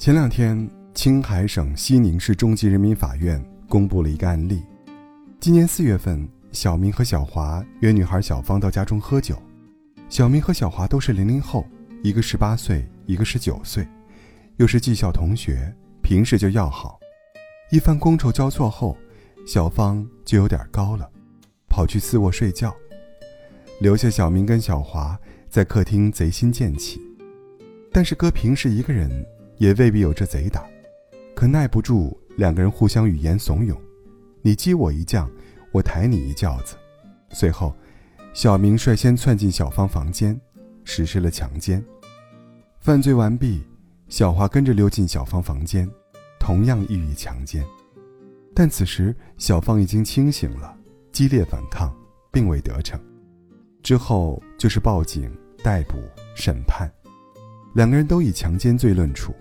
前两天，青海省西宁市中级人民法院公布了一个案例：今年四月份，小明和小华约女孩小芳到家中喝酒。小明和小华都是零零后，一个十八岁，一个十九岁，又是技校同学，平时就要好。一番觥筹交错后，小芳就有点高了，跑去次卧睡觉，留下小明跟小华在客厅贼心渐起。但是哥平时一个人。也未必有这贼胆，可耐不住两个人互相语言怂恿，你激我一将，我抬你一轿子。随后，小明率先窜进小芳房间，实施了强奸。犯罪完毕，小华跟着溜进小芳房间，同样予以强奸。但此时小芳已经清醒了，激烈反抗，并未得逞。之后就是报警、逮捕、审判，两个人都以强奸罪论处。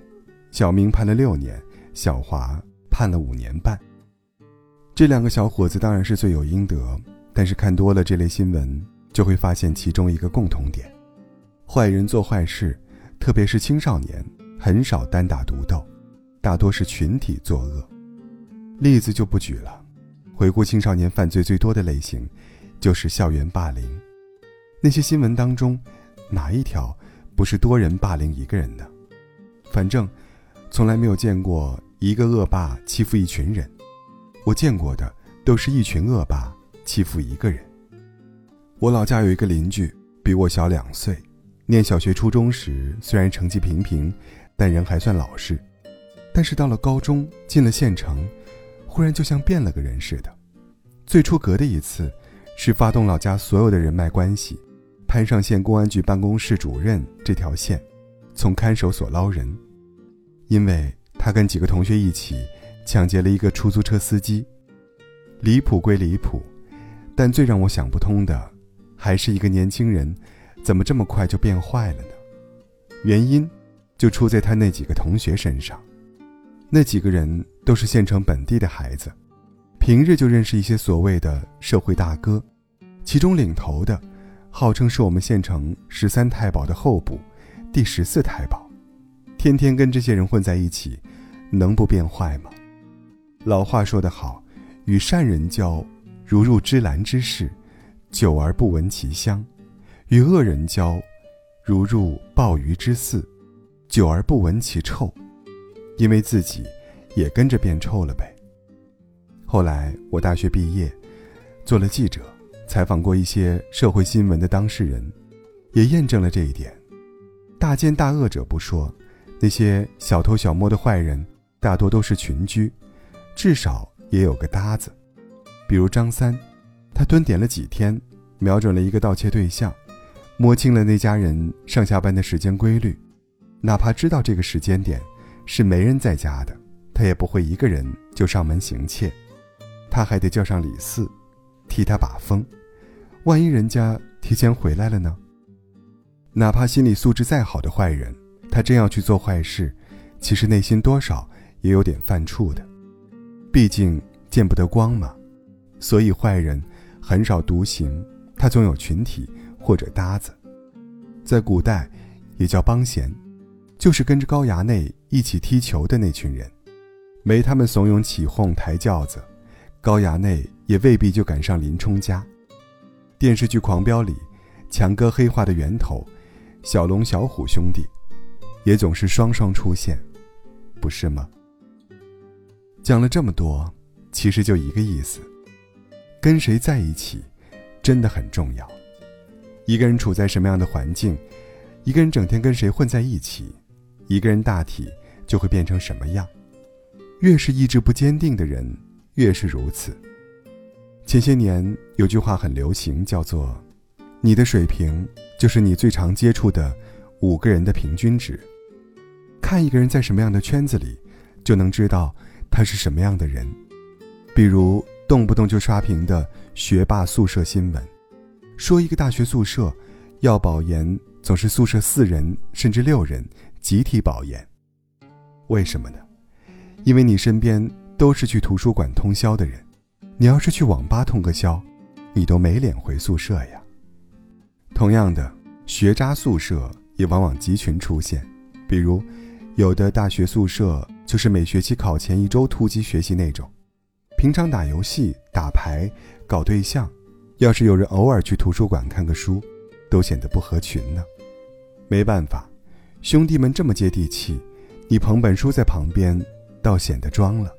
小明判了六年，小华判了五年半。这两个小伙子当然是罪有应得，但是看多了这类新闻，就会发现其中一个共同点：坏人做坏事，特别是青少年，很少单打独斗，大多是群体作恶。例子就不举了。回顾青少年犯罪最多的类型，就是校园霸凌。那些新闻当中，哪一条不是多人霸凌一个人呢？反正。从来没有见过一个恶霸欺负一群人，我见过的都是一群恶霸欺负一个人。我老家有一个邻居，比我小两岁，念小学、初中时虽然成绩平平，但人还算老实。但是到了高中，进了县城，忽然就像变了个人似的。最出格的一次，是发动老家所有的人脉关系，攀上县公安局办公室主任这条线，从看守所捞人。因为他跟几个同学一起抢劫了一个出租车司机，离谱归离谱，但最让我想不通的，还是一个年轻人怎么这么快就变坏了呢？原因就出在他那几个同学身上。那几个人都是县城本地的孩子，平日就认识一些所谓的社会大哥，其中领头的，号称是我们县城十三太保的候补，第十四太保。天天跟这些人混在一起，能不变坏吗？老话说得好，与善人交，如入芝兰之室，久而不闻其香；与恶人交，如入鲍鱼之肆，久而不闻其臭。因为自己也跟着变臭了呗。后来我大学毕业，做了记者，采访过一些社会新闻的当事人，也验证了这一点。大奸大恶者不说。那些小偷小摸的坏人，大多都是群居，至少也有个搭子。比如张三，他蹲点了几天，瞄准了一个盗窃对象，摸清了那家人上下班的时间规律，哪怕知道这个时间点是没人在家的，他也不会一个人就上门行窃，他还得叫上李四，替他把风。万一人家提前回来了呢？哪怕心理素质再好的坏人。他真要去做坏事，其实内心多少也有点犯怵的，毕竟见不得光嘛。所以坏人很少独行，他总有群体或者搭子。在古代，也叫帮闲，就是跟着高衙内一起踢球的那群人。没他们怂恿起哄抬轿子，高衙内也未必就赶上林冲家。电视剧《狂飙》里，强哥黑化的源头，小龙、小虎兄弟。也总是双双出现，不是吗？讲了这么多，其实就一个意思：跟谁在一起，真的很重要。一个人处在什么样的环境，一个人整天跟谁混在一起，一个人大体就会变成什么样。越是意志不坚定的人，越是如此。前些年有句话很流行，叫做“你的水平就是你最常接触的”。五个人的平均值，看一个人在什么样的圈子里，就能知道他是什么样的人。比如动不动就刷屏的学霸宿舍新闻，说一个大学宿舍要保研，总是宿舍四人甚至六人集体保研。为什么呢？因为你身边都是去图书馆通宵的人，你要是去网吧通个宵，你都没脸回宿舍呀。同样的，学渣宿舍。也往往集群出现，比如，有的大学宿舍就是每学期考前一周突击学习那种，平常打游戏、打牌、搞对象，要是有人偶尔去图书馆看个书，都显得不合群呢。没办法，兄弟们这么接地气，你捧本书在旁边，倒显得装了。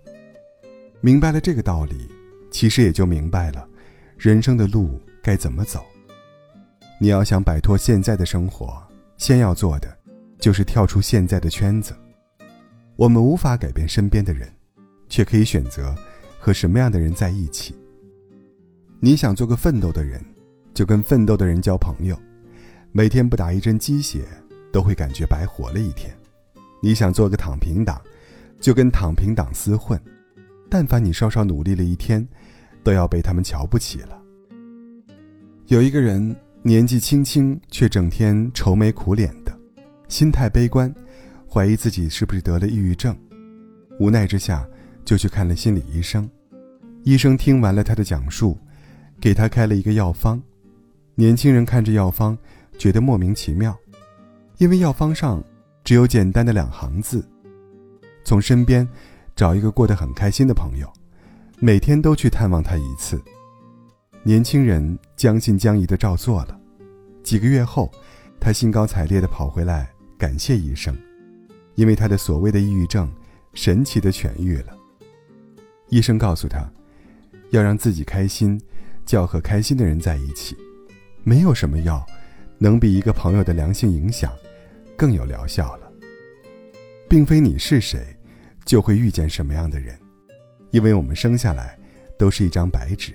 明白了这个道理，其实也就明白了，人生的路该怎么走。你要想摆脱现在的生活，先要做的。就是跳出现在的圈子。我们无法改变身边的人，却可以选择和什么样的人在一起。你想做个奋斗的人，就跟奋斗的人交朋友。每天不打一针鸡血，都会感觉白活了一天。你想做个躺平党，就跟躺平党厮混。但凡你稍稍努力了一天，都要被他们瞧不起了。有一个人年纪轻轻，却整天愁眉苦脸的。心态悲观，怀疑自己是不是得了抑郁症，无奈之下就去看了心理医生。医生听完了他的讲述，给他开了一个药方。年轻人看着药方，觉得莫名其妙，因为药方上只有简单的两行字：从身边找一个过得很开心的朋友，每天都去探望他一次。年轻人将信将疑的照做了。几个月后，他兴高采烈的跑回来。感谢医生，因为他的所谓的抑郁症神奇的痊愈了。医生告诉他，要让自己开心，就要和开心的人在一起。没有什么药能比一个朋友的良性影响更有疗效了。并非你是谁，就会遇见什么样的人，因为我们生下来都是一张白纸，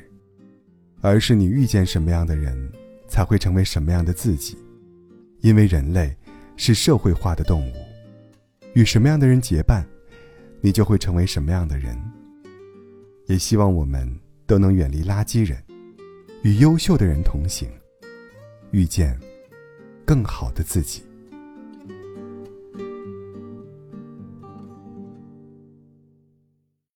而是你遇见什么样的人，才会成为什么样的自己。因为人类。是社会化的动物，与什么样的人结伴，你就会成为什么样的人。也希望我们都能远离垃圾人，与优秀的人同行，遇见更好的自己。